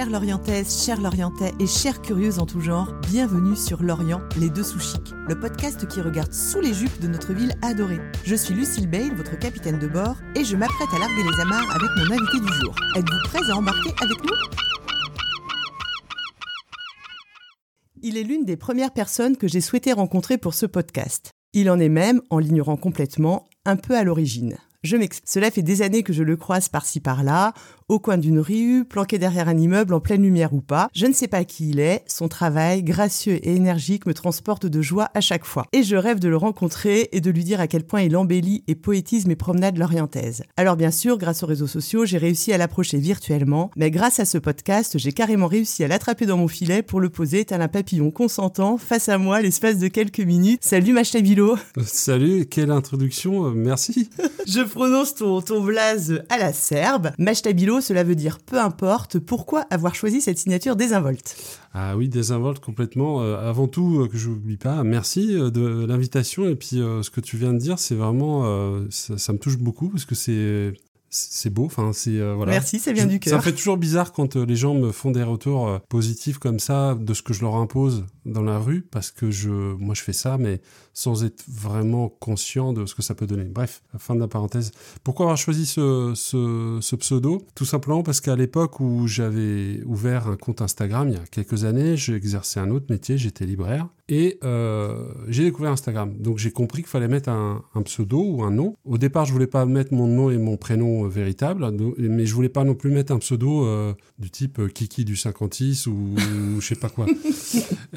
Chères Lorientaises, chers Lorientais et chères curieuses en tout genre, bienvenue sur Lorient, les deux sous le podcast qui regarde sous les jupes de notre ville adorée. Je suis Lucille Bale, votre capitaine de bord, et je m'apprête à larguer les amarres avec mon invité du jour. Êtes-vous prêts à embarquer avec nous? Il est l'une des premières personnes que j'ai souhaité rencontrer pour ce podcast. Il en est même, en l'ignorant complètement, un peu à l'origine. Je. Cela fait des années que je le croise par-ci par-là, au coin d'une rue, planqué derrière un immeuble en pleine lumière ou pas. Je ne sais pas qui il est, son travail, gracieux et énergique, me transporte de joie à chaque fois. Et je rêve de le rencontrer et de lui dire à quel point il embellit et poétise mes promenades lorientaises. Alors bien sûr, grâce aux réseaux sociaux, j'ai réussi à l'approcher virtuellement, mais grâce à ce podcast, j'ai carrément réussi à l'attraper dans mon filet pour le poser tel un papillon consentant face à moi l'espace de quelques minutes. Salut Machtabilo Salut, quelle introduction, euh, merci Je prononce ton, ton blaze à la serbe. Cela veut dire peu importe. Pourquoi avoir choisi cette signature désinvolte? Ah oui, désinvolte complètement. Euh, avant tout, euh, que je n'oublie pas, merci euh, de l'invitation. Et puis, ce que tu viens de dire, c'est vraiment. Ça, me touche beaucoup parce que c'est c'est beau. Enfin, c'est euh, voilà. Merci, ça vient du cœur. Ça fait toujours bizarre quand euh, les gens me font des retours euh, positifs comme ça de ce que je leur impose dans la rue, parce que je, moi, je fais ça, mais sans être vraiment conscient de ce que ça peut donner. Bref, fin de la parenthèse. Pourquoi avoir choisi ce, ce, ce pseudo? Tout simplement parce qu'à l'époque où j'avais ouvert un compte Instagram il y a quelques années, j'exerçais un autre métier, j'étais libraire. Et euh, j'ai découvert Instagram. Donc j'ai compris qu'il fallait mettre un, un, pseudo ou un nom. Au départ, je voulais pas mettre mon nom et mon prénom euh, véritable, mais je voulais pas non plus mettre un pseudo euh, du type euh, Kiki du 56 ou, je sais pas quoi.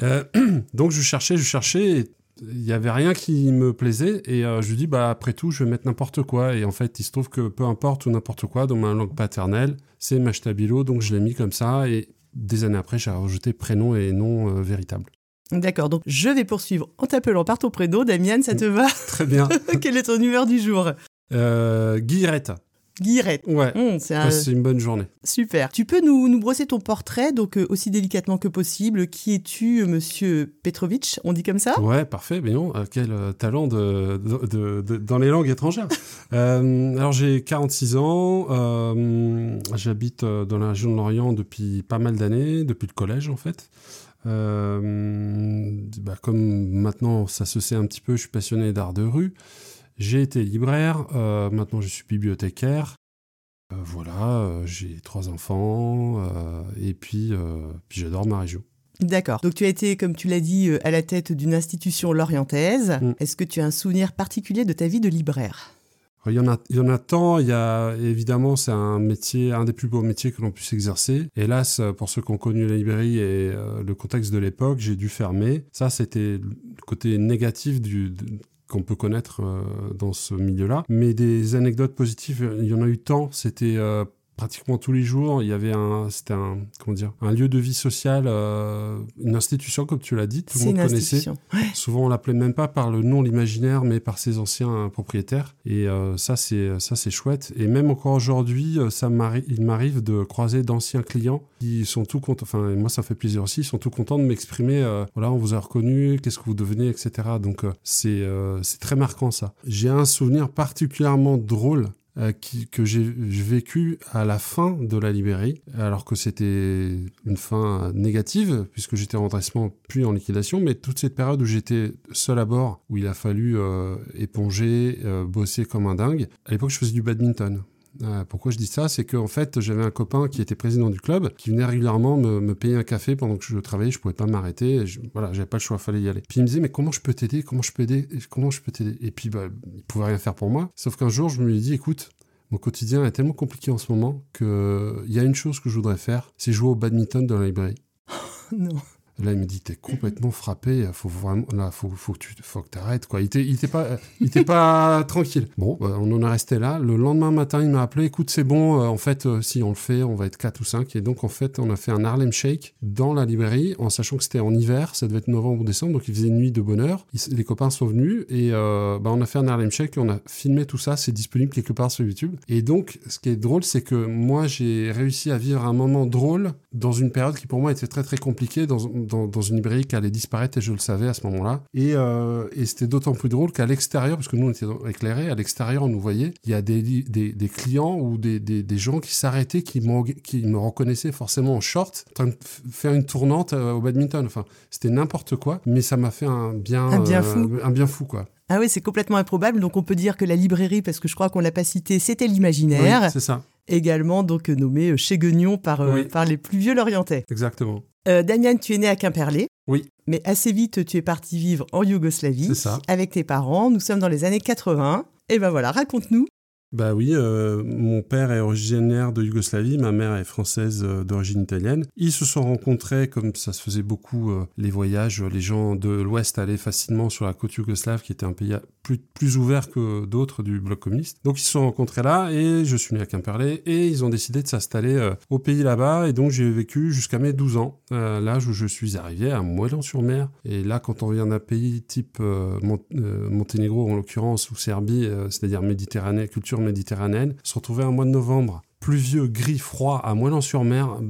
Donc je cherchais, je cherchais. Et il n'y avait rien qui me plaisait et euh, je lui dis bah après tout je vais mettre n'importe quoi et en fait il se trouve que peu importe ou n'importe quoi dans ma langue paternelle c'est Machtabilo donc je l'ai mis comme ça et des années après j'ai rajouté prénom et nom euh, véritable. D'accord, donc je vais poursuivre en t'appelant par ton prénom. Damien, ça te va? Très bien. Quelle est ton humeur du jour? Euh, Guillerette. Guillerette. Ouais. Mmh, c'est un... une bonne journée. Super. Tu peux nous, nous brosser ton portrait, donc euh, aussi délicatement que possible. Qui es-tu, euh, monsieur Petrovic On dit comme ça? Ouais, parfait. Mais non, euh, quel euh, talent de, de, dans les langues étrangères. alors, j'ai 46 ans. J'habite dans la région de Lorient depuis pas mal d'années, depuis le collège en fait. Bah, comme maintenant ça se sait un petit peu, je suis passionné d'art de rue. J'ai été libraire, euh, maintenant je suis bibliothécaire. Euh, voilà, j'ai trois enfants et puis, puis j'adore ma région. D'accord. Donc tu as été, comme tu l'as dit, à la tête d'une institution lorientaise. Mm. Est-ce que tu as un souvenir particulier de ta vie de libraire? Il y, en a, il y en a tant, il y a évidemment c'est un métier, un des plus beaux métiers que l'on puisse exercer. Hélas, pour ceux qui ont connu la librairie et euh, le contexte de l'époque, j'ai dû fermer. Ça, c'était le côté négatif du, qu'on peut connaître euh, dans ce milieu-là. Mais des anecdotes positives, il y en a eu tant. C'était euh, pratiquement tous les jours. Il y avait un, c'était un, comment dire, un lieu de vie sociale, euh, une institution comme tu l'as dit, tout le monde connaissait. Ouais. Souvent, on l'appelait même pas par le nom, l'imaginaire, mais par ses anciens propriétaires. Et euh, ça, c'est ça, c'est chouette. Et même encore aujourd'hui, euh, ça m'arrive, il m'arrive de croiser d'anciens clients qui sont tout contents. Enfin, moi, ça fait plaisir aussi. Ils sont tout contents de m'exprimer. Euh, voilà, on vous a reconnu. Qu'est-ce que vous devenez, etc. Donc, euh, c'est euh, c'est très marquant ça. J'ai un souvenir particulièrement drôle euh, que j'ai vécu à la fin de la librairie, alors que c'était une fin négative, puisque j'étais en redressement puis en liquidation, mais toute cette période où j'étais seul à bord, où il a fallu euh, éponger, euh, bosser comme un dingue, à l'époque je faisais du badminton. Euh, pourquoi je dis ça? C'est qu'en fait, j'avais un copain qui était président du club, qui venait régulièrement me, payer un café pendant que je travaillais, je pouvais pas m'arrêter, voilà, j'avais pas le choix, fallait y aller. Puis il me disait, mais comment je peux t'aider? Comment je peux aider? Comment je peux t'aider? Et puis, bah, il pouvait rien faire pour moi. Sauf qu'un jour, je me lui ai dit, écoute, mon quotidien est tellement compliqué en ce moment que il y a une chose que je voudrais faire, c'est jouer au badminton dans la librairie. non. Là, il me dit, t'es complètement frappé, faut vraiment, là, faut, faut que tu, faut que t'arrêtes, quoi. Il était, pas, il pas tranquille. Bon, bah, on en est resté là. Le lendemain matin, il m'a appelé, écoute, c'est bon, euh, en fait, euh, si on le fait, on va être 4 ou 5. Et donc, en fait, on a fait un Harlem Shake dans la librairie, en sachant que c'était en hiver, ça devait être novembre ou décembre, donc il faisait une nuit de bonheur. Les copains sont venus et, euh, bah, on a fait un Harlem Shake on a filmé tout ça, c'est disponible quelque part sur YouTube. Et donc, ce qui est drôle, c'est que moi, j'ai réussi à vivre un moment drôle dans une période qui pour moi était très très compliquée, dans, dans, dans une librairie qui allait disparaître et je le savais à ce moment-là. Et, euh, et c'était d'autant plus drôle qu'à l'extérieur, parce que nous on était éclairés, à l'extérieur on nous voyait, il y a des, des, des clients ou des, des, gens qui s'arrêtaient, qui, qui me reconnaissaient forcément en short, en train de faire une tournante euh, au badminton. Enfin, c'était n'importe quoi, mais ça m'a fait un bien, Un bien fou. un bien fou quoi. Ah oui, c'est complètement improbable. Donc on peut dire que la librairie, parce que je crois qu'on l'a pas cité, c'était Oui, l'imaginaire. c'est ça, également donc nommé euh, chez Guignon par, euh, par les plus vieux Lorientais. exactement. Euh, Damian, tu es né à Quimperlé. Oui. Mais assez vite, tu es parti vivre en Yougoslavie C'est ça. avec tes parents. Nous sommes dans les années 80. Et ben voilà, raconte-nous. Bah oui, euh, mon père est originaire de Yougoslavie, ma mère est française euh, d'origine italienne. Ils se sont rencontrés, comme ça se faisait beaucoup, euh, les voyages, les gens de l'Ouest allaient facilement sur la côte yougoslave, qui était un pays plus, ouvert que d'autres du bloc communiste. Donc ils se sont rencontrés là, et je suis né à Quimperlé, et ils ont décidé de s'installer au pays là-bas, et donc j'ai vécu jusqu'à mes 12 ans, l'âge où je suis arrivé à Moëlan-sur-Mer. Et là, quand on vient d'un pays type Mont- Monténégro, en l'occurrence, ou Serbie, c'est-à-dire Méditerranée, culture méditerranéenne, se retrouver un mois de novembre, pluvieux, gris, froid, à Moëlan-sur-Mer,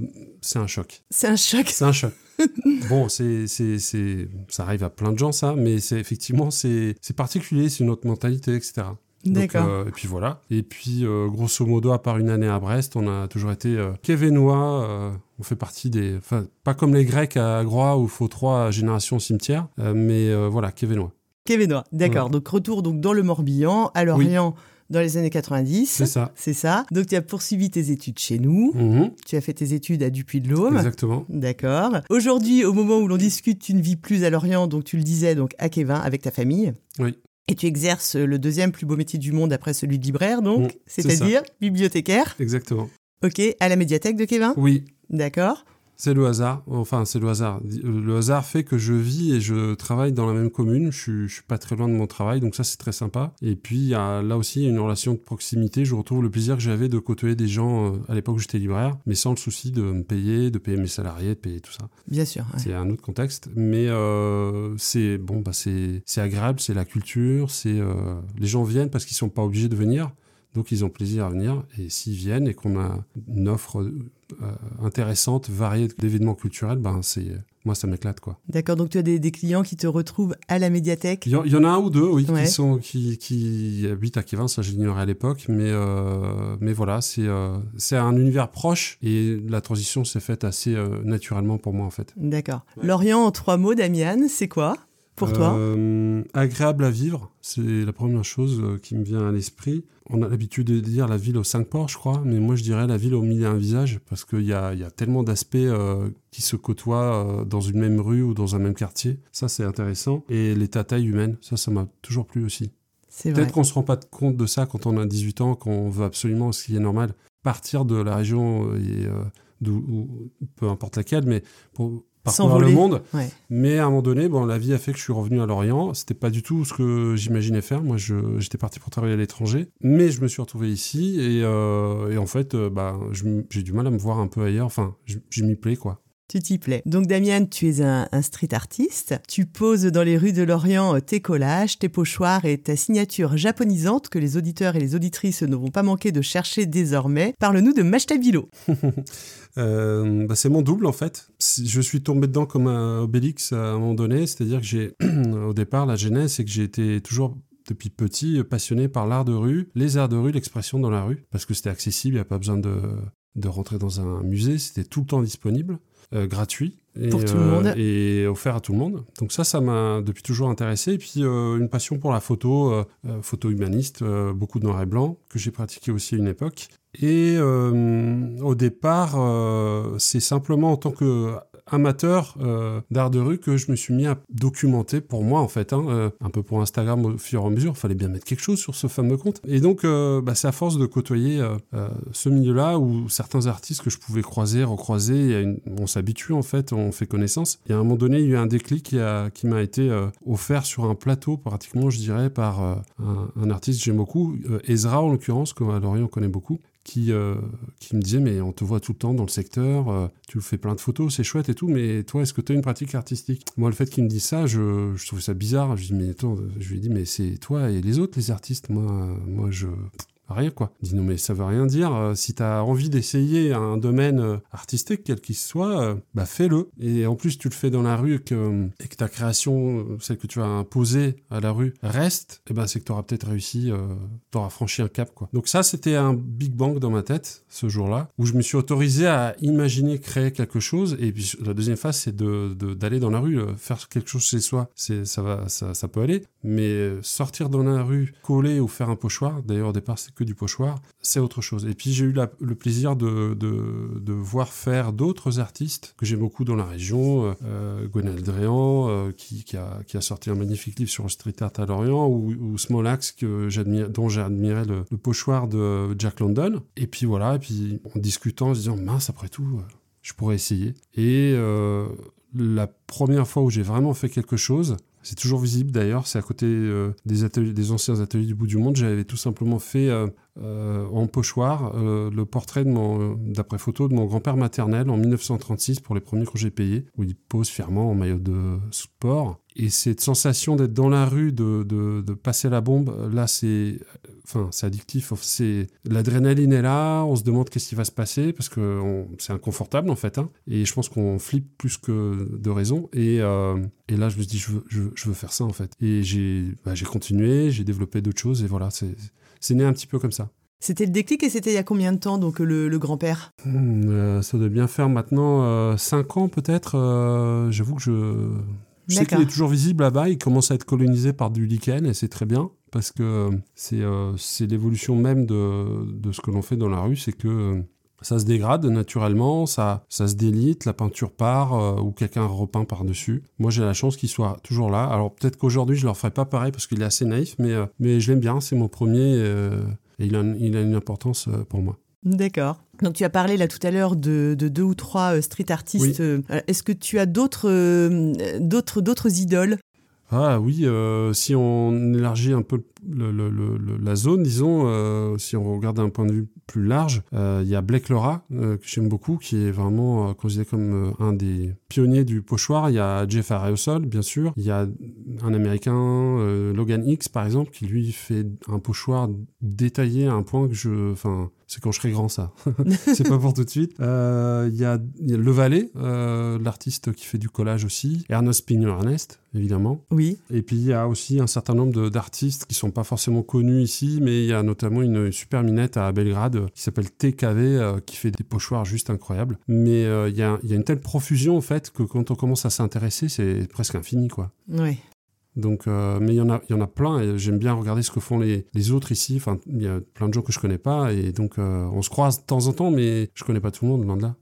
c'est un choc. C'est un choc. C'est un choc. bon, c'est, c'est, c'est, ça arrive à plein de gens, ça, mais c'est effectivement, c'est, c'est particulier, c'est une autre mentalité, etc. D'accord. euh, et puis voilà. Et puis, euh, grosso modo, à part une année à Brest, on a toujours été euh, Quévenois. euh, on fait partie des. Enfin, pas comme les Grecs à Groix où il faut trois générations au cimetière, mais voilà, Quévenois. Quévenois. D'accord. Donc retour donc dans le Morbihan, à Lorient, dans les années 90. C'est ça. C'est ça. Donc tu as poursuivi tes études chez nous. Mhm, Tu as fait tes études à Dupuy-de-Dôme. exactement. D'accord. Aujourd'hui, au moment où l'on discute, tu ne vis plus à Lorient, donc tu le disais, donc à Quévin, avec ta famille. Oui. Et tu exerces le deuxième plus beau métier du monde après celui de libraire, donc, c'est c'est-à-dire bibliothécaire. Exactement. Ok, à la médiathèque de Quévin. Oui, D'accord. C'est le hasard. Enfin, c'est le hasard. Le hasard fait que je vis et je travaille dans la même commune. Je suis, je suis pas très loin de mon travail, donc ça c'est très sympa. Et puis là aussi il y a une relation de proximité. Je retrouve le plaisir que j'avais de côtoyer des gens euh, à l'époque où j'étais libraire, mais sans le souci de me payer, de payer mes salariés, de payer tout ça. Bien sûr. ouais. C'est un autre contexte, mais euh, c'est bon, bah c'est c'est agréable, c'est la culture, c'est euh, les gens viennent parce qu'ils sont pas obligés de venir. Donc ils ont plaisir à venir et s'ils viennent et qu'on a une offre euh, intéressante, variée d'événements culturels, ben c'est moi ça m'éclate quoi. D'accord, donc tu as des, des clients qui te retrouvent à la médiathèque? Il y, en- il y en a un ou deux, oui, Ouais. qui sont qui, qui habitent à Kevin, ça j'ignorais à l'époque, mais euh, mais voilà, c'est euh, c'est un univers proche et la transition s'est faite assez euh, naturellement pour moi en fait. D'accord. Lorient, en trois mots, Damian, c'est quoi? Pour toi Euh, Agréable à vivre, c'est la première chose euh, qui me vient à l'esprit. On a l'habitude de dire la ville aux cinq ports, je crois, mais moi je dirais la ville au milieu d'un visage, parce qu'il y y a tellement d'aspects euh, qui se côtoient euh, dans une même rue ou dans un même quartier. Ça, c'est intéressant. Et l'état taille humaine, ça, ça m'a toujours plu aussi. Peut-être qu'on se rend pas compte de ça quand on a 18 ans, qu'on veut absolument, ce qui est normal, partir de la région, et, ou- peu importe laquelle, mais pour parcourir le monde. Ouais. Mais à un moment donné, bon, la vie a fait que je suis revenu à Lorient. C'était pas du tout ce que j'imaginais faire. Moi, je- j'étais parti pour travailler à l'étranger, mais je me suis retrouvé ici et, euh, et en fait, euh, bah, j'ai du mal à me voir un peu ailleurs. Enfin, je, je m'y plais quoi. Tu t'y plais. Donc Damian, tu es un, street artiste. Tu poses dans les rues de Lorient euh, tes collages, tes pochoirs et ta signature japonisante que les auditeurs et les auditrices ne vont pas manquer de chercher désormais. Parle-nous de Mashtabilo. Euh, bah, c'est mon double en fait. Je suis tombé dedans comme Obélix à un moment donné, c'est-à-dire que j'ai, au départ, la genèse, c'est que j'ai été toujours depuis petit passionné par l'art de rue, les arts de rue, l'expression dans la rue, parce que c'était accessible, il n'y a pas besoin de, de rentrer dans un musée, c'était tout le temps disponible, euh, gratuit. Et, Pour tout le monde. Et offert à tout le monde. Donc ça, ça m'a depuis toujours intéressé. Et puis euh, une passion pour la photo, euh, euh, photo humaniste, euh, beaucoup de noir et blanc, que j'ai pratiqué aussi à une époque. Et euh, au départ, euh, c'est simplement en tant que amateur euh, d'art de rue que je me suis mis à documenter pour moi en fait, hein, euh, un peu pour Instagram au fur et à mesure. Il fallait bien mettre quelque chose sur ce fameux compte. Et donc, euh, bah, c'est à force de côtoyer ce milieu-là où certains artistes que je pouvais croiser, recroiser, on s'habitue en fait, on fait connaissance. Et à un moment donné, il y a eu un déclic qui, m'a été offert sur un plateau, pratiquement, je dirais, par un, artiste que j'aime beaucoup, Ezra en l'occurrence, qu'à Lorient on connaît beaucoup qui, euh, qui me disait mais on te voit tout le temps dans le secteur, euh, tu fais plein de photos, c'est chouette et tout, mais toi est-ce que tu as une pratique artistique? Moi le fait qu'il me dise ça, je, je trouvais ça bizarre, je dis mais attends, je lui ai dit mais c'est toi et les autres les artistes, moi, moi je rien quoi. Dis non mais ça veut rien dire. Euh, si tu as envie d'essayer un domaine euh, artistique quel qu'il soit, euh, bah fais-le. Et en plus tu le fais dans la rue et que, ta création, celle que tu as imposée à la rue, reste, eh ben c'est que tu auras peut-être réussi, tu auras franchi un cap quoi. Donc ça c'était un big bang dans ma tête ce jour-là où je me suis autorisé à imaginer créer quelque chose. Et puis la deuxième phase c'est de, d'aller dans la rue, faire quelque chose chez soi. Ça va, ça peut aller. Mais sortir dans la rue, coller ou faire un pochoir, d'ailleurs au départ c'est que du pochoir, c'est autre chose. Et puis j'ai eu le plaisir de, voir faire d'autres artistes que j'aime beaucoup dans la région, euh, euh Gwenal Dréan, euh, qui, a, sorti un magnifique livre sur street art à Lorient, ou, ou Smolax, dont j'ai admiré le, pochoir de Jack London. Et puis voilà, et puis en discutant, en se disant, mince, après tout, euh, je pourrais essayer. Et la première fois où j'ai vraiment fait quelque chose, c'est toujours visible d'ailleurs, c'est à côté euh, des, anciens ateliers du bout du monde. J'avais tout simplement fait euh, euh, en pochoir le portrait d'après photo de mon grand-père maternel en 1936 pour les premiers que j'ai payés, où il pose fièrement en maillot de sport. Et cette sensation d'être dans la rue, de, passer la bombe, là, c'est, enfin, addictif. L'adrénaline est là. On se demande qu'est-ce qui va se passer parce que c'est inconfortable en fait. Hein. et je pense qu'on flippe plus que de raison. Et, euh, là, je me suis dit, je veux, faire ça en fait. Et j'ai, bah, j'ai continué, j'ai développé d'autres choses et voilà, c'est, c'est né un petit peu comme ça. C'était le déclic et c'était il y a combien de temps, donc le, grand-père? Hmm, euh, Ça doit bien faire maintenant 5 euh, ans peut-être. J'avoue que je je sais qu'il est toujours visible là-bas, il commence à être colonisé par du lichen et c'est très bien parce que c'est euh, l'évolution même de, de, ce que l'on fait dans la rue, c'est que euh, ça se dégrade naturellement, ça, ça se délite, la peinture part euh, ou quelqu'un repeint par-dessus. Moi j'ai la chance qu'il soit toujours là. Alors peut-être qu'aujourd'hui je ne leur ferai pas pareil parce qu'il est assez naïf, mais, mais je l'aime bien, c'est mon premier et il a, il a une importance pour moi. D'accord. Donc tu as parlé là tout à l'heure de, deux ou trois euh, street artistes. Euh, est-ce que tu as d'autres euh, d'autres d'autres idoles? Ah oui, si on élargit un peu la zone, disons, si on regarde d'un point de vue plus large, il y a Blake Laura, que j'aime beaucoup, qui est vraiment considéré comme un des pionniers du pochoir. Il y a Jeff Areosol, bien sûr. Il y a un Américain, Logan X, par exemple, qui lui fait un pochoir détaillé à un point que je... Enfin, c'est quand je serai grand, ça. c'est pas pour tout de suite. Euh, il y, a, Le Valet, euh, l'artiste qui fait du collage aussi. Ernest Pignon Ernest, évidemment. Oui. Et puis il y a aussi un certain nombre d'artistes qui sont pas forcément connus ici, mais il y a notamment une super minette à Belgrade qui s'appelle TKV, euh, qui fait des pochoirs juste incroyables. Mais il y, a, y, a, une telle profusion, en fait, que quand on commence à s'intéresser, c'est presque infini, quoi. Oui. Donc, euh, mais il y en a, il y en a plein et j'aime bien regarder ce que font les, les autres ici. Enfin, il y a plein de gens que je connais pas et donc euh, on se croise de temps en temps, mais je connais pas tout le monde, loin de là.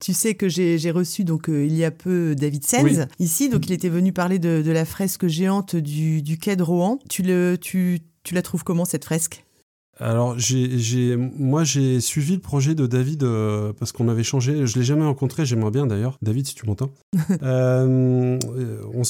Tu sais que j'ai reçu donc euh, il y a peu David Sens ici, donc il était venu parler de, de la fresque géante du, du, quai de Rouen. Tu, le, tu, tu la trouves comment cette fresque? Alors, j'ai, moi, j'ai suivi le projet de David euh, parce qu'on avait changé. Je l'ai jamais rencontré. J'aimerais bien d'ailleurs, David, si tu m'entends. Euh,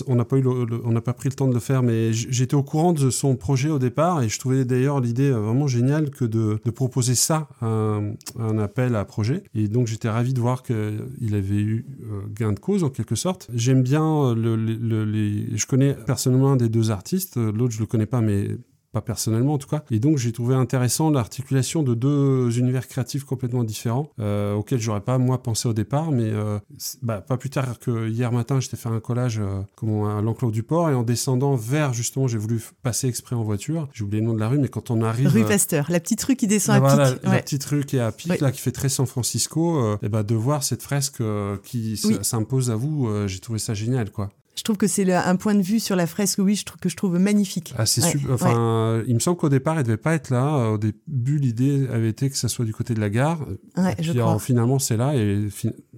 on n'a pas eu, on n'a pas pris le temps de le faire, mais j'étais au courant de son projet au départ et je trouvais d'ailleurs l'idée euh, vraiment géniale que de, proposer ça un, un, appel à projet. Et donc, j'étais ravi de voir qu'il avait eu gain de cause en quelque sorte. J'aime bien le, les, je connais personnellement un des deux artistes. L'autre, je le connais pas, mais pas personnellement en tout cas. Et donc j'ai trouvé intéressant l'articulation de deux univers créatifs complètement différents, euh, auxquels j'aurais pas moi pensé au départ, mais euh, bah, pas plus tard que hier matin, j'étais fait un collage euh, comme à l'enclos du port et en descendant vers justement, j'ai voulu passer exprès en voiture. J'ai oublié le nom de la rue, mais quand on arrive rue Pasteur, la petite rue qui descend à voilà, pic. La, petite rue qui est à pic, là qui fait très San Francisco, et bah, de voir cette fresque qui s'impose à vous, j'ai trouvé ça génial quoi. Je trouve que c'est un point de vue sur la fresque, oui, je trouve que je trouve magnifique. Ah, c'est super. Enfin, il me semble qu'au départ, elle devait pas être là. Au début, l'idée avait été que ça soit du côté de la gare. Ouais, je crois. finalement, c'est là et,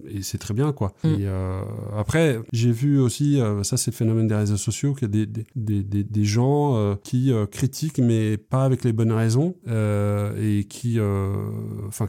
et c'est très bien, quoi. Mm. Et euh, après, j'ai vu aussi, euh, ça, c'est le phénomène des réseaux sociaux, qu'il y a des, des, des, des gens euh, qui critiquent, mais pas avec les bonnes raisons, et qui, enfin,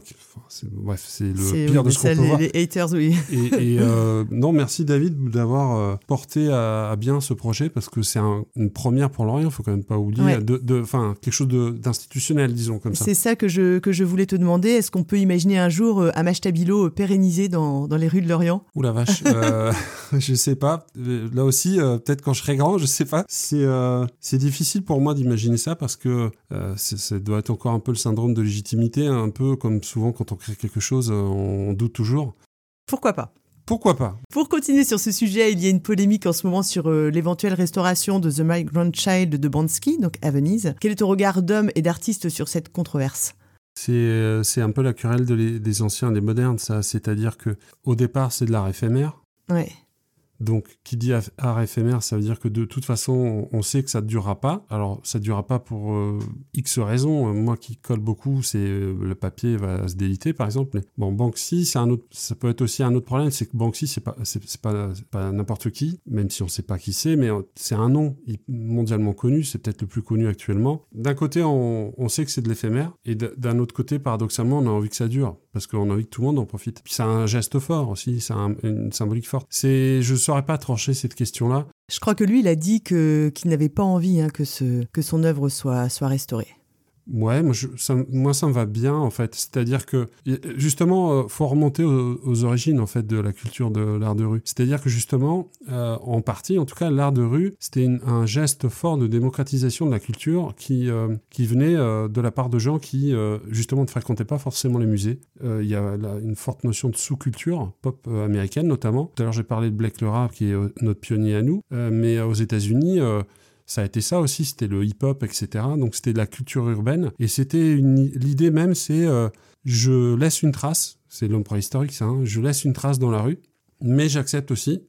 bref, c'est le pire de ce qu'on peut voir. Les haters, oui. Et, et non, merci David d'avoir porté à, bien ce projet parce que c'est une première pour l'Orient, il faut quand même pas oublier, de, quelque chose d'institutionnel, disons comme ça. C'est ça que je, que je voulais te demander. Est-ce qu'on peut imaginer un jour euh, Amash Tabilo pérennisé dans, dans, les rues de Lorient? Ouh la vache, euh, je sais pas. Euh, Là aussi, euh, peut-être quand je serai grand, je sais pas. C'est euh, c'est difficile pour moi d'imaginer ça parce que euh, ça doit être encore un peu le syndrome de légitimité, un peu comme souvent quand on crée quelque chose, euh, on doute toujours. Pourquoi pas? Pourquoi pas? Pour continuer sur ce sujet, il y a une polémique en ce moment sur euh, l'éventuelle restauration de The Migrant Child de Bansky, donc à Venise. Quel est ton regard d'homme et d'artiste sur cette controverse? C'est euh, c'est un peu la querelle de les- des anciens et des modernes, ça. C'est-à-dire que au départ, c'est de l'art éphémère. Ouais. Donc, qui dit art éphémère, ça veut dire que de toute façon, on sait que ça ne durera pas. Alors, ça ne durera pas pour euh, X raisons. Euh, Moi qui colle beaucoup, c'est euh, le papier va se déliter, par exemple. Mais bon, Banksy, un autre, ça peut être aussi un autre problème, c'est que Banksy, c'est pas, pas, n'importe qui, même si on ne sait pas qui c'est, mais c'est un nom mondialement connu, c'est peut-être le plus connu actuellement. D'un côté, on, sait que c'est de l'éphémère, et d'un autre côté, paradoxalement, on a envie que ça dure, parce qu'on a envie que tout le monde en profite. Puis c'est un geste fort aussi, c'est un- une symbolique forte. C'est, je saurais pas trancher cette question-là? Je crois que lui, il a dit que qu'il n'avait pas envie hein, que, ce, que son œuvre soit, soit restaurée. Ouais, moi, ça, me va bien en fait. C'est-à-dire que justement, euh, faut remonter aux, origines en fait de la culture de l'art de rue. C'est-à-dire que justement, euh, en partie, en tout cas, l'art de rue, c'était un geste fort de démocratisation de la culture qui euh, venait de la part de gens qui justement ne fréquentaient pas forcément les musées. Il y a une forte notion de sous-culture pop américaine notamment. Tout à l'heure, j'ai parlé de Blake le Rap qui est notre pionnier à nous, mais aux États-Unis. Ça a été ça aussi, c'était le hip-hop, etc. Donc c'était de la culture urbaine. Et c'était l'idée même, c'est euh, je laisse une trace, c'est l'homme préhistorique ça, hein, je laisse une trace dans la rue, mais j'accepte aussi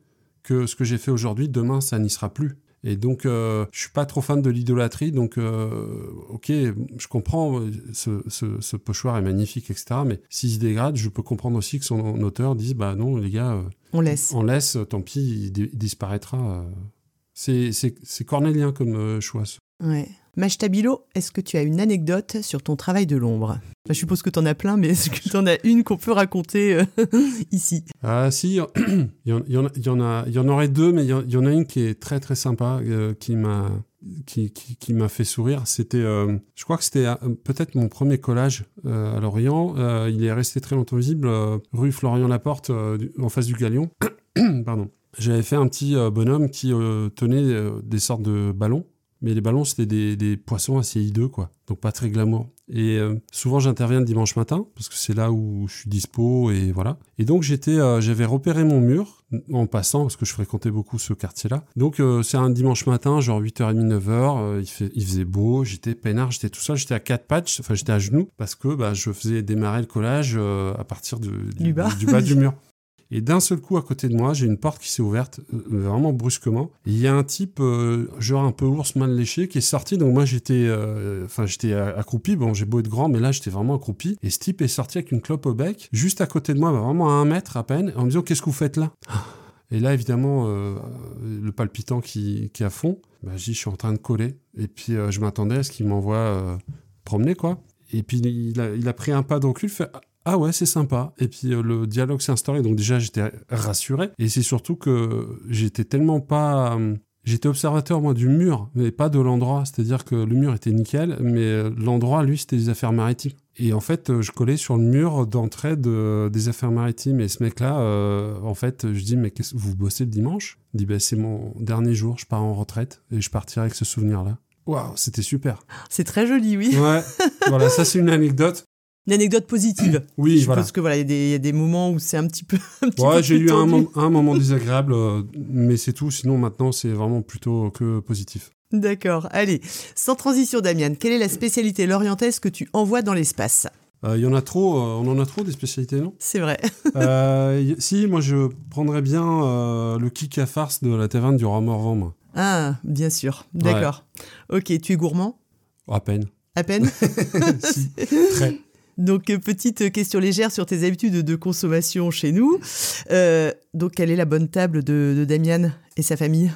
que ce que j'ai fait aujourd'hui, demain, ça n'y sera plus. Et donc, euh, je suis pas trop fan de l'idolâtrie, donc euh, ok, je comprends, euh, ce, ce, ce pochoir est magnifique, etc. Mais s'il se dégrade, je peux comprendre aussi que son auteur dise, bah non, les gars, On laisse. on laisse, tant pis, il disparaîtra. C'est cornélien comme euh, choix. Ouais. Machtabilo, est-ce que tu as une anecdote sur ton travail de l'ombre? Enfin, Je suppose que tu en as plein, mais est-ce que tu en as une qu'on peut raconter euh, ici? Ah si, il y, en- il y en- il y en a- il y en a, il y en aurait deux, mais il y en, a une qui est très très sympa, euh, qui m'a qui, qui, qui m'a fait sourire. C'était, euh, je crois que c'était euh, peut-être mon premier collage euh, à Lorient. Il est resté très longtemps visible, rue Florian Laporte, en face du Galion. Pardon. J'avais fait un petit euh, bonhomme qui euh, tenait euh, des sortes de ballons. Mais les ballons, c'était des, des poissons assez hideux, quoi. Donc pas très glamour. Et euh, souvent, j'interviens le dimanche matin, parce que c'est là où je suis dispo, et voilà. Et donc, j'étais, euh, j'avais repéré mon mur, en passant, parce que je fréquentais beaucoup ce quartier-là. Donc, euh, c'est un dimanche matin, genre 8h30, 9h, euh, il, fait, il faisait beau, j'étais peinard, j'étais tout seul, j'étais à quatre patchs, enfin, j'étais à genoux, parce que bah, je faisais démarrer le collage à partir de, Du bas. du bas du mur. Et d'un seul coup, à côté de moi, j'ai une porte qui s'est ouverte, euh, vraiment brusquement. Il y a un type, euh, genre un peu ours mal léché, qui est sorti. Donc moi, j'étais, euh, enfin, j'étais accroupi. Bon, j'ai beau être grand, mais là, j'étais vraiment accroupi. Et ce type est sorti avec une clope au bec, juste à côté de moi, vraiment à un mètre à peine, en me disant qu'est-ce que vous faites là? Et là, évidemment, le palpitant qui, qui est à fond. Bah, je dis, je suis en train de coller. Et puis, je m'attendais à ce qu'il m'envoie promener, quoi. Et puis, il a, il a pris un pas de recul, fait ah ouais, c'est sympa. Et puis euh, le dialogue s'est instauré. Donc déjà, j'étais rassuré. Et c'est surtout que j'étais tellement pas... euh, J'étais observateur, moi, du mur, mais pas de l'endroit. C'est-à-dire que le mur était nickel, mais euh, l'endroit, lui, c'était des affaires maritimes. Et en fait, je collais sur le mur d'entrée de, des affaires maritimes. Et ce mec-là, euh, en fait, je dis, mais qu'est-ce- vous bossez le dimanche? Il dit, bah, c'est mon dernier jour, je pars en retraite et je partirai avec ce souvenir-là. Waouh, c'était super. C'est très joli, oui. Ouais, voilà, ça c'est une anecdote. Une anecdote positive. Oui, je voilà. pense que voilà, il y, a des- il y a des moments où c'est un petit peu. un petit Ouais, j'ai eu un, tendu. mom- un moment désagréable, euh, mais c'est tout. Sinon, maintenant, c'est vraiment plutôt que positif. D'accord. Allez, sans transition, Damian, quelle est la spécialité lorientaise que tu envoies dans l'espace? Euh, Il y en a trop, euh, on en a trop des spécialités, non? C'est vrai. Y- Si, moi, je prendrais bien le kick à farce de la taverne du Roi Morvan, moi. Ah, bien sûr. D'accord. Ok, tu es gourmand? À peine. À peine? Si, très. Donc, euh, petite question légère sur tes habitudes de consommation chez nous. Euh, donc, quelle est la bonne table de, de Damian et sa famille?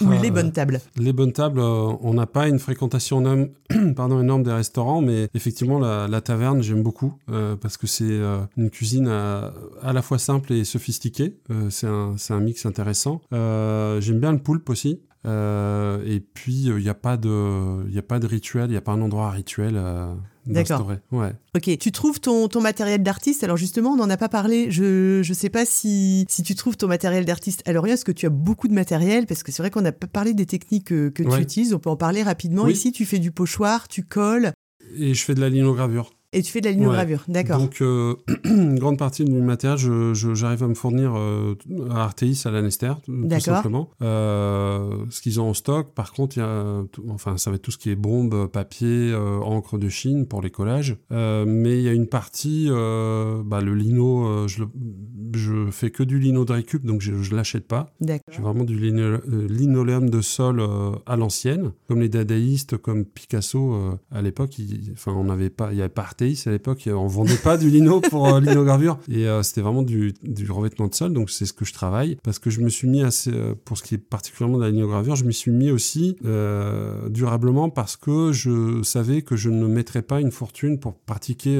Ou Ah, les bonnes tables? Les bonnes tables, euh, on n'a pas une fréquentation énorme, pardon, énorme des restaurants, mais effectivement, la, la taverne, j'aime beaucoup parce que c'est une cuisine à, à la fois simple et sophistiquée. C'est un, un mix intéressant. J'aime bien le poulpe aussi. Euh, et puis, il n'y a, pas de- y a pas de rituel, il n'y a pas un endroit rituel euh, D'accord. Ouais. Ok, tu trouves ton, ton matériel d'artiste. Alors justement, on n'en a pas parlé. Je ne sais pas si, si tu trouves ton matériel d'artiste à Lorient, est-ce que tu as beaucoup de matériel? Parce que c'est vrai qu'on n'a pas parlé des techniques que, que tu utilises. On peut en parler rapidement. Oui. Ici, tu fais du pochoir, tu colles Et je fais de la linogravure. Et tu fais de la linogravure. D'accord. Donc, euh, une grande partie du matériel, je- je- j'arrive à me fournir euh, à Arteis, à l'Anester, tout simplement. Euh, ce qu'ils ont en stock, par contre, il y a, tout- enfin, ça va être tout ce qui est bombe, papier, encre de Chine pour les collages. Mais il y a une partie, bah, le lino, je, le- je fais que du lino de récup, donc je, je l'achète pas. J'ai D'accord. vraiment du lino- linoléum de sol à l'ancienne, comme les dadaïstes, comme Picasso à l'époque. il- Enfin, on n'avait pas, il y avait pas À l'époque, on vendait pas du lino pour euh, linogravure, et euh, c'était vraiment du, du revêtement de sol. Donc c'est ce que je travaille, parce que je me suis mis assez, euh, pour ce qui est particulièrement de la linogravure, je m'y suis mis aussi euh, durablement parce que je savais que je ne mettrais pas une fortune pour pratiquer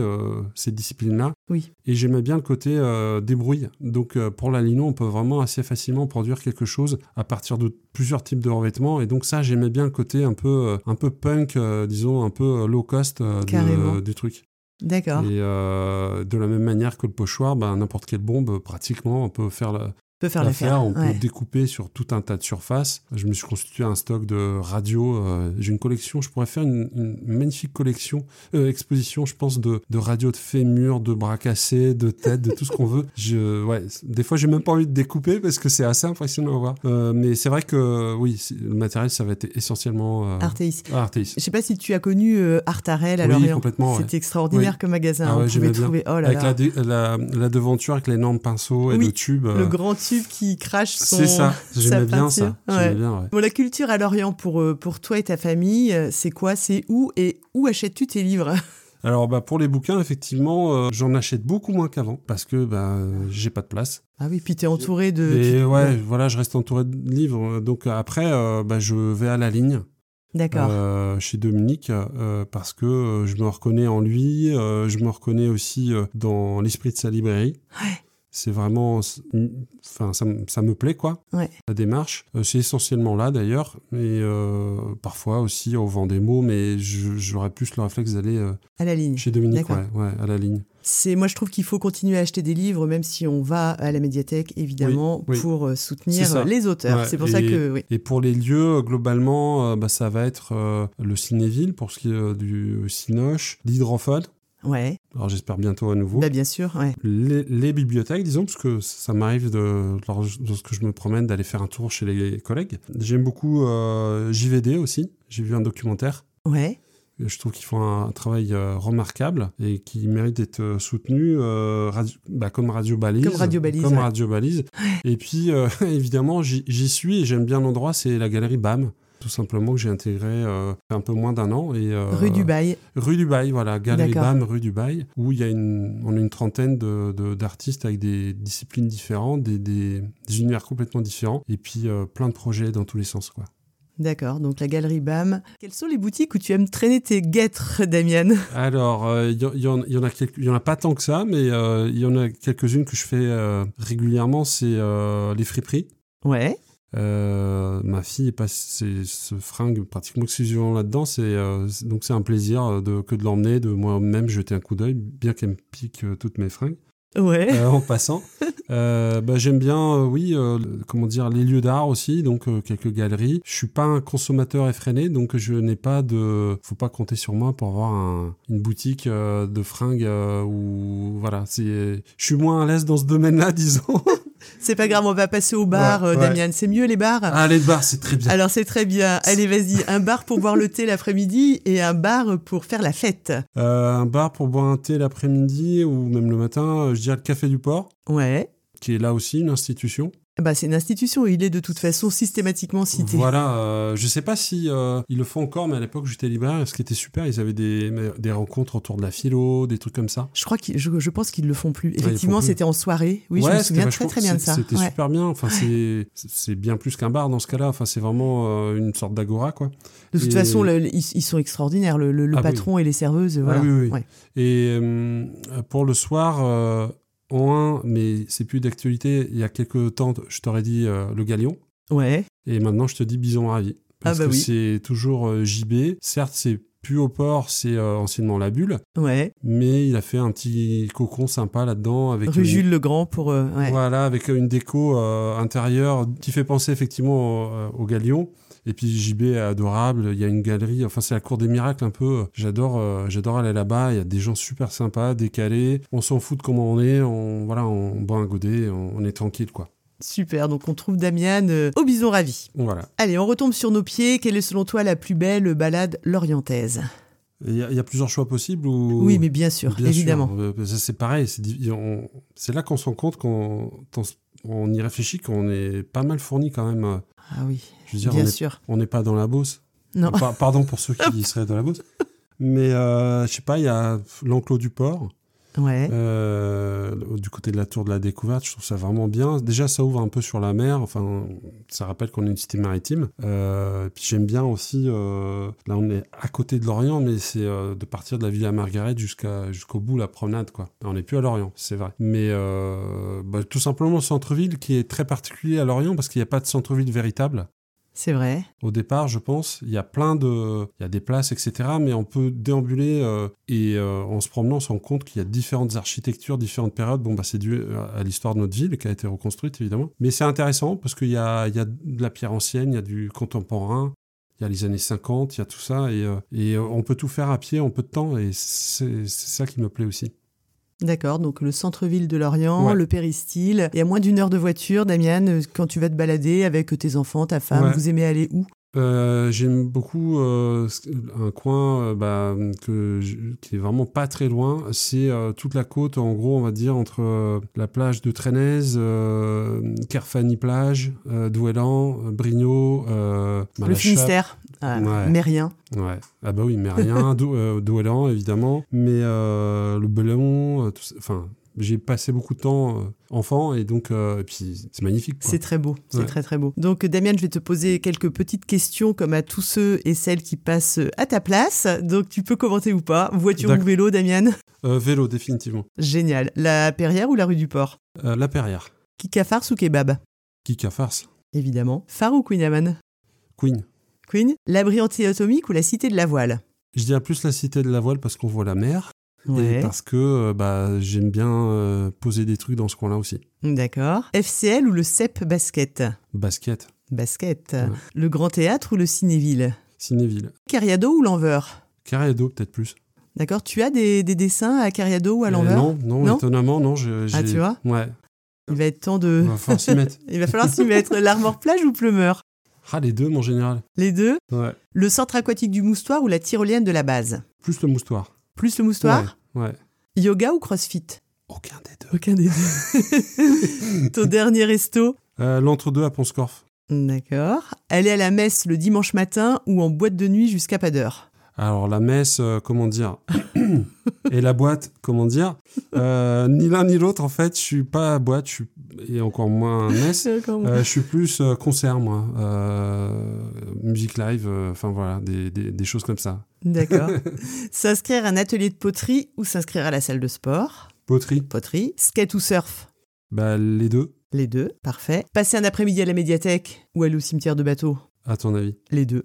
cette discipline-là. Oui. Et j'aimais bien le côté débrouille. Donc pour la lino, on peut vraiment assez facilement produire quelque chose à partir de plusieurs types de revêtements. Et donc ça, j'aimais bien le côté un peu, un peu punk, disons, un peu low cost du truc. D'accord. Et euh, de la même manière que le pochoir, bah, n'importe quelle bombe, pratiquement, on peut faire la, Tu peux faire l'affaire. On ouais. peut découper sur tout un tas de surfaces. Je me suis constitué un stock de radios. euh, J'ai une collection, je pourrais faire une, une magnifique collection, euh, exposition, je pense, de, de radios de fémur, de bras cassés, de têtes, de tout ce qu'on veut. Je, ouais, des fois, j'ai même pas envie de découper parce que c'est assez impressionnant à voir. Euh, mais c'est vrai que oui, le matériel, ça va être essentiellement euh, Arteis. Arteis. Je sais pas si tu as connu Artarel à Oui, Lorient. complètement, ouais. C'était extraordinaire Oui. comme magasin. Ah ouais, on pouvait trouver. Oh là Avec là. la, la, la devanture avec l'énorme pinceau et Oui, le tube. Le grand qui crache son. c'est ça. J'aimais bien ça. peinture. J'aimais Ouais. bien, ouais. Bon, la culture à Lorient pour, euh, pour toi et ta famille, euh, c'est quoi? C'est où Et où achètes-tu tes livres? Alors bah pour les bouquins, effectivement, euh, j'en achète beaucoup moins qu'avant parce que bah, j'ai pas de place. Ah oui, puis tu es entouré de. Et ouais, voilà, je reste entouré de livres. Donc après, euh, bah, je vais à la ligne D'accord. euh, chez Dominique euh, parce que euh, je me reconnais en lui, je me reconnais aussi dans l'esprit de sa librairie. Ouais. C'est vraiment, enfin, ça, me- ça me plaît quoi. Ouais. La démarche, Euh, c'est essentiellement là d'ailleurs, et euh, parfois aussi on vend des mots, mais j'aurais plus le réflexe d'aller euh, À la ligne. chez Dominique, ouais, ouais, à la ligne. C'est moi je trouve qu'il faut continuer à acheter des livres même si on va à la médiathèque évidemment Oui, oui. pour soutenir ça. les auteurs. Ouais, c'est pour ça et- que oui. Et pour les lieux, globalement, euh, bah, ça va être euh, le Cinéville pour ce qui est euh, du Cinoche, l'Hydrophone. Ouais. Alors j'espère bientôt à nouveau. Bah bien sûr, ouais. Les, les bibliothèques, disons, parce que ça m'arrive de, lors- lorsque je me promène d'aller faire un tour chez les collègues. J'aime beaucoup euh, JVD aussi. J'ai vu un documentaire. Ouais. Je trouve qu'ils font un, travail euh, remarquable et qui mérite d'être euh, soutenu euh, radio- bah, comme Radio Balise. Comme Radio Balise, Comme ouais. Radio Balise. Et puis, évidemment, j'y suis et j'aime bien l'endroit, c'est la galerie BAM. Tout simplement que j'ai intégré euh, un peu moins d'un an. Et, euh, Rue du Bail. Rue du Bail, voilà, Galerie. BAM, rue du Bail, où il y a une, on a une trentaine de- de- d'artistes avec des disciplines différentes, des, des- des univers complètement différents, et puis euh, plein de projets dans tous les sens, quoi. D'accord, donc la galerie BAM. Quelles sont les boutiques où tu aimes traîner tes guêtres, Damien Alors, euh, il y, y y en a quelques- y en a pas tant que ça, mais euh, il y en a quelques-unes que je fais euh, régulièrement, c'est euh, les friperies. Ouais. Euh, ma fille passe, c'est- se fringue pratiquement exclusivement là-dedans. C'est euh, donc c'est un plaisir euh, de, que de l'emmener, de moi-même jeter un coup d'œil, bien qu'elle me pique euh, toutes mes fringues Ouais. euh, en passant. Euh, bah, J'aime bien, oui, euh, comment dire, les lieux d'art aussi, donc euh, quelques galeries. Je suis pas un consommateur effréné, donc je n'ai pas de, faut pas compter sur moi pour avoir un- une boutique euh, de fringues euh, où, voilà, c'est, je suis moins à l'aise dans ce domaine-là, disons. C'est pas grave, on va passer au bar, Ouais, euh, ouais. Damien. C'est mieux les bars? Ah, les bars, c'est très bien. Alors c'est très bien. Allez, vas-y. Un bar pour boire le thé l'après-midi et un bar pour faire la fête. Euh, un bar pour boire un thé l'après-midi ou même le matin, euh, je dirais le Café du Port, Ouais. qui est là aussi une institution. Bah, c'est une institution il est de toute façon systématiquement cité. Voilà, euh, je sais pas si euh, ils le font encore, mais à l'époque j'étais libraire, ce qui était super, ils avaient des, des rencontres autour de la philo, des trucs comme ça. Je crois qu'ils, je, je pense qu'ils le font plus. Effectivement, c'était en soirée. Oui, je me souviens très très bien de ça. C'était Ouais. super bien. Enfin, c'est c'est bien plus qu'un bar dans ce cas-là. Enfin, c'est vraiment euh, une sorte d'agora, quoi. De toute Et- façon, le- le- ils, ils sont extraordinaires. Le, Ah oui. patron et les serveuses, voilà. oui, oui. Et euh, pour le soir, en un, mais c'est plus d'actualité. Il y a quelques temps, je t'aurais dit euh, le Galion. Ouais. Et maintenant, je te dis bison ravi. Parce Ah bah que oui. c'est toujours euh, JB. Certes, c'est plus au port, c'est euh, anciennement la bulle. Ouais. Mais il a fait un petit cocon sympa là-dedans. avec Rue une- Jules Legrand pour. euh, ouais. Voilà, avec une déco euh, intérieure qui fait penser effectivement au, au Galion. Et puis JB est adorable, il y a une galerie, enfin c'est la cour des miracles un peu. J'adore euh, j'adore aller là-bas, il y a des gens super sympas, décalés. On s'en fout de comment on est, on voilà, on boit un godet, on, on est tranquille quoi. Super. Donc on trouve Damian euh, au bison ravi. Voilà. Allez, on retombe sur nos pieds. Quelle est selon toi la plus belle balade lorientaise? Il y, a- il y a plusieurs choix possibles ou Oui, mais bien sûr, Bien évidemment. Euh, c'est pareil, c'est là qu'on se rend compte on, s- on y réfléchit qu'on est pas mal fourni quand même. Ah oui, Je veux dire, bien on est- sûr. on n'est pas dans la Beauce. Non. Pa- Pardon pour ceux qui seraient dans la Beauce. Mais euh, je sais pas, il y a l'enclos du port, Euh, du côté de la tour de la découverte. Je trouve ça vraiment bien. Déjà, ça ouvre un peu sur la mer. Enfin, ça rappelle qu'on est une cité maritime. Euh, puis j'aime bien aussi. euh, là, on est à côté de Lorient, mais c'est de partir de la Villa Margaret jusqu'à jusqu'au bout la promenade, quoi. On n'est plus à Lorient, c'est vrai. Mais bah, tout simplement le centre-ville qui est très particulier à Lorient parce qu'il n'y a pas de centre-ville véritable. C'est vrai. Au départ, je pense, il y a plein de, il y a des places, etc. Mais on peut déambuler euh, et euh, en se promenant, on se rend compte qu'il y a différentes architectures, différentes périodes. Bon, bah, c'est dû à à l'histoire de notre ville qui a été reconstruite évidemment. Mais c'est intéressant parce qu'il y a, y a de la pierre ancienne, il y a du contemporain. Il y a les années 50, il y a tout ça, et, euh, et euh, on peut tout faire à pied en peu de temps, et c'est ça qui me plaît aussi. D'accord, donc le centre-ville de Lorient, Ouais. le péristyle. Et à moins d'une heure de voiture, Damian, euh, quand tu vas te balader avec tes enfants, ta femme, Ouais. vous aimez aller où? Euh, J'aime beaucoup euh, un coin euh, bah, que je- qui est vraiment pas très loin. C'est toute la côte, en gros, on va dire, entre la plage de Trenez, euh, Kerfani plage, Douélan, Brignot, bah, Le Finistère, ah, Ouais. Chape. Ouais. Ah bah oui, mais rien. Dou- euh, évidemment. Mais euh, le Belon, euh, enfin... J'ai passé beaucoup de temps enfant et donc euh, et puis c'est magnifique. C'est très beau, c'est Ouais. très très beau. Donc Damien, je vais te poser quelques petites questions comme à tous ceux et celles qui passent à ta place. Donc tu peux commenter ou pas. Voiture ou vélo, Damien? Euh, vélo définitivement. Génial. La Perrière ou la rue du Port? Euh, la Perrière. Kika farce ou kebab? Kika farce. Évidemment. Phare ou Queen Amman? Queen. Queen L'abri anti-atomique ou la cité de la voile? Je dirais plus la cité de la voile parce qu'on voit la mer et parce que euh, bah, j'aime bien euh, poser des trucs dans ce coin-là aussi. D'accord. FCL ou le CEP basket? Basket, Basket. Ouais. Le Grand Théâtre ou le Cinéville? Cinéville. Cariado ou l'Enveur? Carriado peut-être plus. D'accord. Tu as des, des dessins à Cariado ou à Euh, l'Enveur? non, non, Non? étonnamment, non. je- Ah, tu vois? Ouais, Il va être temps de. il va falloir s'y mettre. Il va falloir s'y mettre. L'Armor Plage ou Pleumeur Ah, les deux, mon général. Les deux Ouais. Le centre aquatique du Moustoir ou la tyrolienne de la base Plus le moustoir. Plus le Moustoir Ouais, ouais. Yoga ou CrossFit Aucun des deux. Aucun des deux. Ton dernier resto Euh, L'entre-deux à Ponscorf. D'accord. Aller à la messe le dimanche matin ou en boîte de nuit jusqu'à pas d'heure Alors, la messe, euh, comment dire Et la boîte, comment dire Euh, Ni l'un ni l'autre, en fait, je suis pas boîte, je suis... et encore moins messe. Euh, je suis plus concert, moi. Musique live, enfin voilà, des, des, des choses comme ça. D'accord. s'inscrire à un atelier de poterie ou s'inscrire à la salle de sport Poterie, Poterie. Skate ou surf bah, les deux, Les deux. Parfait. Passer un après-midi à la médiathèque ou aller au cimetière de bateau à ton avis Les deux.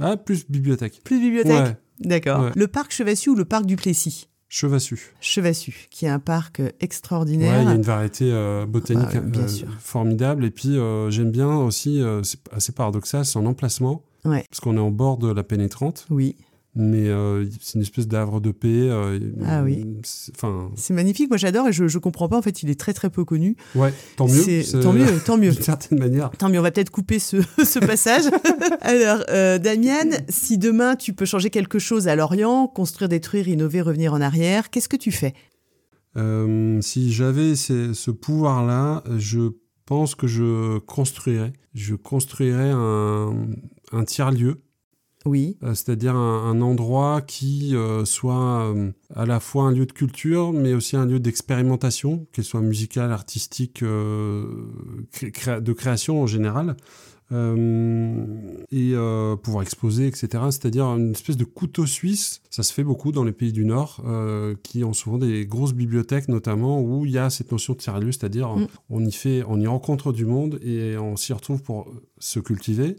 Ah, plus bibliothèque. Plus bibliothèque Ouais, D'accord. Ouais. Le parc Chevassu ou le parc du Plessis? Chevassu. Chevassu, qui est un parc euh, Ouais, extraordinaire. il y a une variété euh, botanique Ah, bien euh, formidable. Et puis, euh, j'aime bien aussi, c'est assez paradoxal, son emplacement. Ouais. Parce qu'on est en bord de la pénétrante, Oui, mais euh, c'est une espèce d'havre de paix. euh, Ah oui. c'est- Enfin, c'est magnifique. Moi, j'adore et je, je comprends pas. En fait, il est très très peu connu. ouais, tant mieux. Tant mieux, tant mieux. D'une certaine manière. Tant mieux, on va peut-être couper ce, ce passage. Alors, euh, Damian, si demain tu peux changer quelque chose à Lorient, construire, détruire, innover, revenir en arrière, qu'est-ce que tu fais? Euh, si j'avais ce, ce pouvoir-là, je pense que je construirais. Je construirais un, un tiers-lieu, Oui, euh, c'est-à-dire un, un endroit qui euh, soit euh, à la fois un lieu de culture, mais aussi un lieu d'expérimentation, qu'elle soit musicale, artistique, de création en général. euh, et euh, pouvoir exposer, etc. C'est-à-dire une espèce de couteau suisse. Ça se fait beaucoup dans les pays du Nord, euh, qui ont souvent des grosses bibliothèques, notamment où il y a cette notion de tiers-lieu, c'est-à-dire Mm. on y fait, on y rencontre du monde et on s'y retrouve pour se cultiver,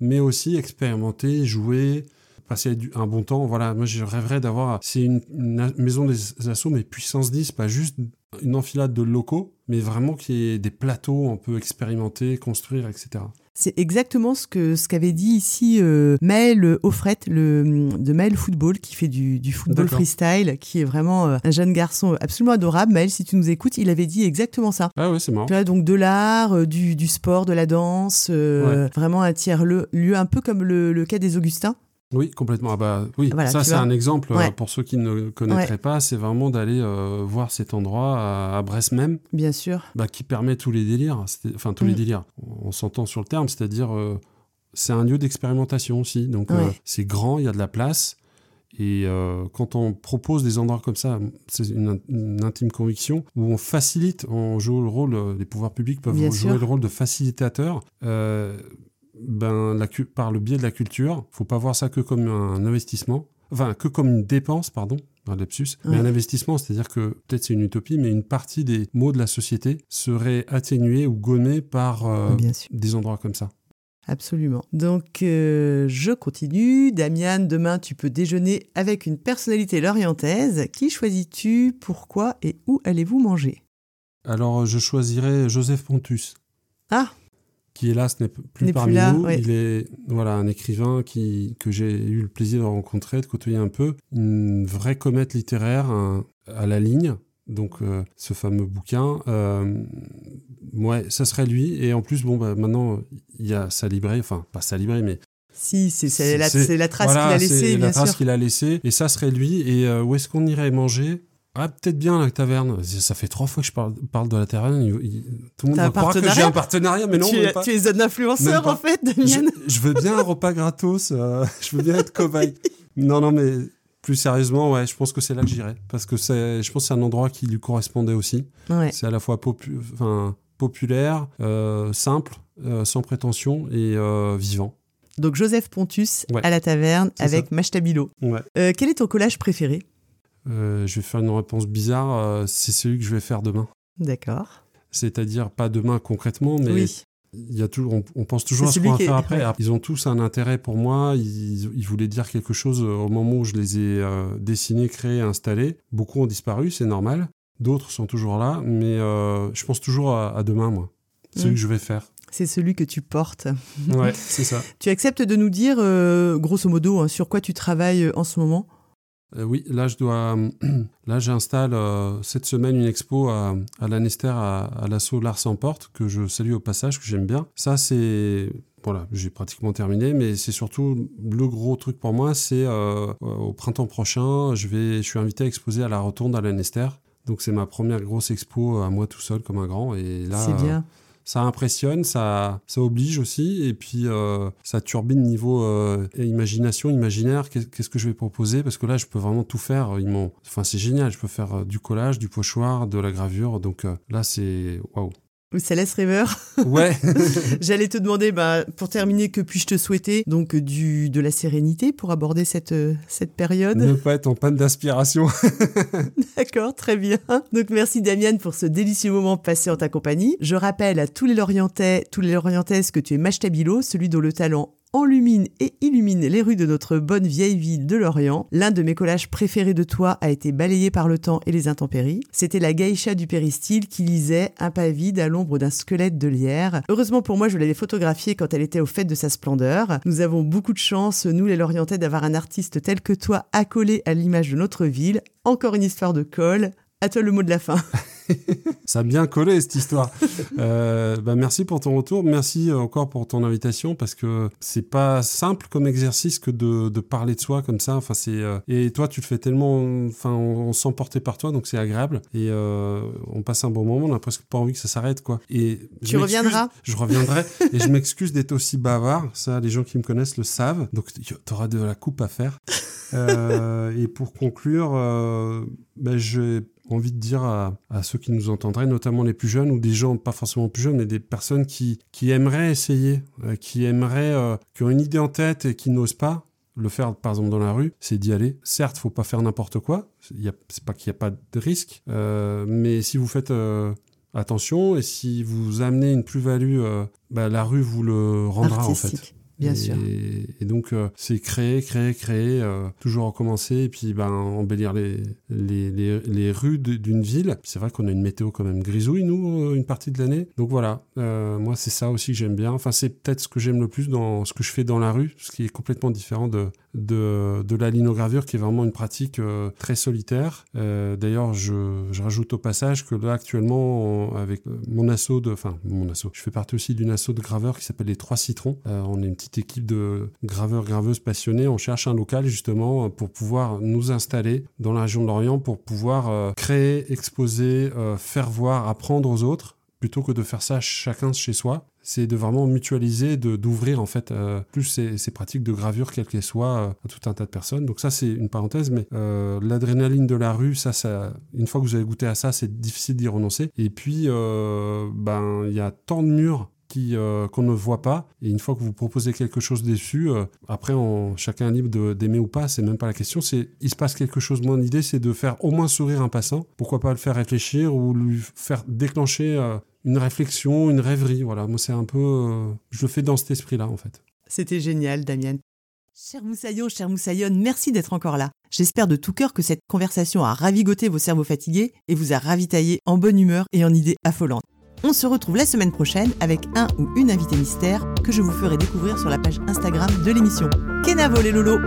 mais aussi expérimenter, jouer passer un bon temps. Voilà, moi je rêverais d'avoir. C'est une, maison des assauts, mais puissance 10, pas juste une enfilade de locaux, mais vraiment qu'il y ait des plateaux on peut expérimenter, construire, etc. C'est exactement ce que ce qu'avait dit ici euh, Maël Offret, le de Maël Football, qui fait du, du football freestyle, qui est vraiment euh, un jeune garçon absolument adorable. Maël, si tu nous écoutes, il avait dit exactement ça. Ah ouais, c'est marrant. Tu vois, donc de l'art, euh, du, du sport, de la danse, euh, vraiment un tiers lieu, lieu un peu comme le, le cas des Augustins. Oui, complètement. Ah bah oui, Voilà, ça c'est un exemple euh, Ouais. pour ceux qui ne connaîtraient pas. C'est vraiment d'aller euh, voir cet endroit à, à Brest même, Bien sûr. bah, qui permet tous les délires. Enfin tous les Mm. délires. On s'entend sur le terme, c'est-à-dire euh, c'est un lieu d'expérimentation aussi. Donc euh, c'est grand, il y a de la place. Et quand on propose des endroits comme ça, c'est une, une intime conviction, où on facilite, on joue le rôle, les pouvoirs publics peuvent Bien jouer sûr. le rôle de facilitateur. Ben, la, par le biais de la culture, faut pas voir ça que comme un investissement, enfin que comme une dépense, pardon, un lapsus, mais un investissement, c'est-à-dire que peut-être c'est une utopie, mais une partie des maux de la société serait atténuée ou gommée par euh, des endroits comme ça. Absolument. Donc, euh, je continue. Damian, demain, tu peux déjeuner avec une personnalité lorientaise. Qui choisis-tu? Pourquoi Et où allez-vous manger? Alors je choisirais Joseph Pontus. Ah, qui hélas n'est plus parmi là, nous. ouais. Il est voilà un écrivain qui que j'ai eu le plaisir de rencontrer, de côtoyer un peu, une vraie comète littéraire un- à la ligne. Donc euh, ce fameux bouquin, euh, ouais, ça serait lui. Et en plus, bon, bah, maintenant il y a sa librairie, enfin pas sa librairie, mais si, c'est la, la trace voilà, qu'il a c'est laissée, la bien trace sûr. qu'il a laissée. Et ça serait lui. Et euh, où est-ce qu'on irait manger? Ah, peut-être bien la taverne. Ça fait trois fois que je parle, parle de la taverne. Il- il- tout le monde va croire que j'ai un partenariat, mais non. tu, es, pas. tu es un influenceur, en fait, je, Damian je veux bien un repas gratos. euh, je veux bien être cobaye. Non, non, mais plus sérieusement, ouais, je pense que c'est là que j'irai. Parce que c'est, je pense que c'est un endroit qui lui correspondait aussi. Ouais. C'est à la fois popu- populaire, euh, simple, euh, sans prétention et vivant. Donc, Joseph Pontus Ouais. à la taverne avec Machtabilo. Ouais. Euh, quel est ton collage préféré? Euh, je vais faire une réponse bizarre. euh, c'est celui que je vais faire demain. D'accord. C'est-à-dire pas demain concrètement, mais oui. il y a toujours, on, on pense toujours à ce qu'on va faire après. ouais. Ils ont tous un intérêt pour moi. Ils, ils voulaient dire quelque chose euh, au moment où je les ai euh, dessinés, créés, installés. Beaucoup ont disparu, c'est normal. D'autres sont toujours là, mais je pense toujours à, à demain, moi. Celui Mm. que je vais faire. C'est celui que tu portes. Ouais, c'est ça. Tu acceptes de nous dire, grosso modo, hein, sur quoi tu travailles en ce moment? Euh, oui, là, je dois. Là, j'installe euh, cette semaine une expo à, à à, l'assaut Lars en Porte, que je salue au passage, que j'aime bien. Ça, c'est. Voilà, j'ai pratiquement terminé, mais c'est surtout le gros truc pour moi, c'est euh, au printemps prochain, je, vais, je suis invité à exposer à la Rotonde à l'Anester. Donc, c'est ma première grosse expo à moi tout seul, comme un grand. Et là, C'est bien. Ça impressionne, ça, ça oblige aussi, et puis euh, ça turbine niveau euh, imagination, imaginaire. Qu'est- Qu'est-ce que je vais proposer Parce que là, je peux vraiment tout faire. Ils enfin, c'est génial. Je peux faire euh, du collage, du pochoir, de la gravure. Donc là, c'est waouh. Laisse rêveur. Ouais. J'allais te demander, bah, pour terminer, que puis-je te souhaiter Donc, euh, du, de la sérénité pour aborder cette, euh, cette période? ne pas être en panne d'inspiration. D'accord, très bien. Donc merci Damian pour ce délicieux moment passé en ta compagnie. Je rappelle à tous les Lorientais, tous les Lorientaises que tu es Machtabilo, celui dont le talent enlumine et illumine les rues de notre bonne vieille ville de Lorient. L'un de mes collages préférés de toi a été balayé par le temps et les intempéries. C'était la geisha du péristyle qui lisait un pas vide à l'ombre d'un squelette de lierre. Heureusement pour moi, je l'avais photographiée quand elle était au fait de sa splendeur. Nous avons beaucoup de chance, nous les Lorientais, d'avoir un artiste tel que toi accolé à l'image de notre ville. Encore une histoire de colle. À toi le mot de la fin. Ça a bien collé cette histoire. Euh, bah, merci pour ton retour, merci encore pour ton invitation parce que c'est pas simple comme exercice que de, de parler de soi comme ça. Enfin c'est euh, et toi tu le fais tellement, enfin on, on se sent porté par toi donc c'est agréable et euh, on passe un bon moment. On a presque pas envie que ça s'arrête quoi. Et je Tu m'excuse- reviendras Je reviendrai et je m'excuse d'être aussi bavard. Ça les gens qui me connaissent le savent. Donc tu auras de la coupe à faire. et pour conclure, ben, j'ai envie de dire à, ceux qui nous entendraient, notamment les plus jeunes ou des gens pas forcément plus jeunes, mais des personnes qui, qui aimeraient essayer, qui aimeraient, qui ont une idée en tête et qui n'osent pas, le faire par exemple dans la rue, c'est d'y aller. Certes, faut pas faire n'importe quoi. C'est pas qu'il n'y a pas de risque, euh, mais si vous faites euh, attention et si vous amenez une plus-value, euh, bah, la rue vous le rendra en fait. Bien sûr. Et donc, euh, c'est créer, créer, créer, euh, toujours recommencer, et puis ben, embellir les, les, les, rues d'une ville. C'est vrai qu'on a une météo quand même grisouille, nous, euh, une partie de l'année. Donc voilà, moi, c'est ça aussi que j'aime bien. Enfin, c'est peut-être ce que j'aime le plus dans ce que je fais dans la rue, ce qui est complètement différent de, de, la linogravure, qui est vraiment une pratique très solitaire. D'ailleurs, je, rajoute au passage que là, actuellement, avec mon assaut de... Enfin, mon assaut, je fais partie aussi d'une assaut de graveurs qui s'appelle les Trois Citrons. on est une petite équipe de graveurs, graveuses passionnés. On cherche un local justement pour pouvoir nous installer dans la région de Lorient, pour pouvoir euh, créer, exposer, euh, faire voir, apprendre aux autres, plutôt que de faire ça chacun chez soi. C'est de vraiment mutualiser, d'ouvrir en fait euh, plus ces, pratiques de gravure, quelles qu'elles soient, à tout un tas de personnes. Donc ça c'est une parenthèse, mais l'adrénaline de la rue, ça, ça, une fois que vous avez goûté à ça, c'est difficile d'y renoncer. Et puis, ben il y a tant de murs euh, qu'on ne voit pas. Et une fois que vous proposez quelque chose dessus, euh, après, chacun est libre d'aimer ou pas, c'est même pas la question. C'est il se passe quelque chose. Mon idée, c'est de faire au moins sourire un passant. Pourquoi pas le faire réfléchir ou lui faire déclencher euh, une réflexion, une rêverie. Voilà, moi, c'est un peu. je le fais dans cet esprit-là, en fait. C'était génial, Damien. Cher Moussaillon, cher Moussaillonne, merci d'être encore là. J'espère de tout cœur que cette conversation a ravigoté vos cerveaux fatigués et vous a ravitaillé en bonne humeur et en idées affolantes. On se retrouve la semaine prochaine avec un ou une invitée mystère que je vous ferai découvrir sur la page Instagram de l'émission. Kenavo les lolos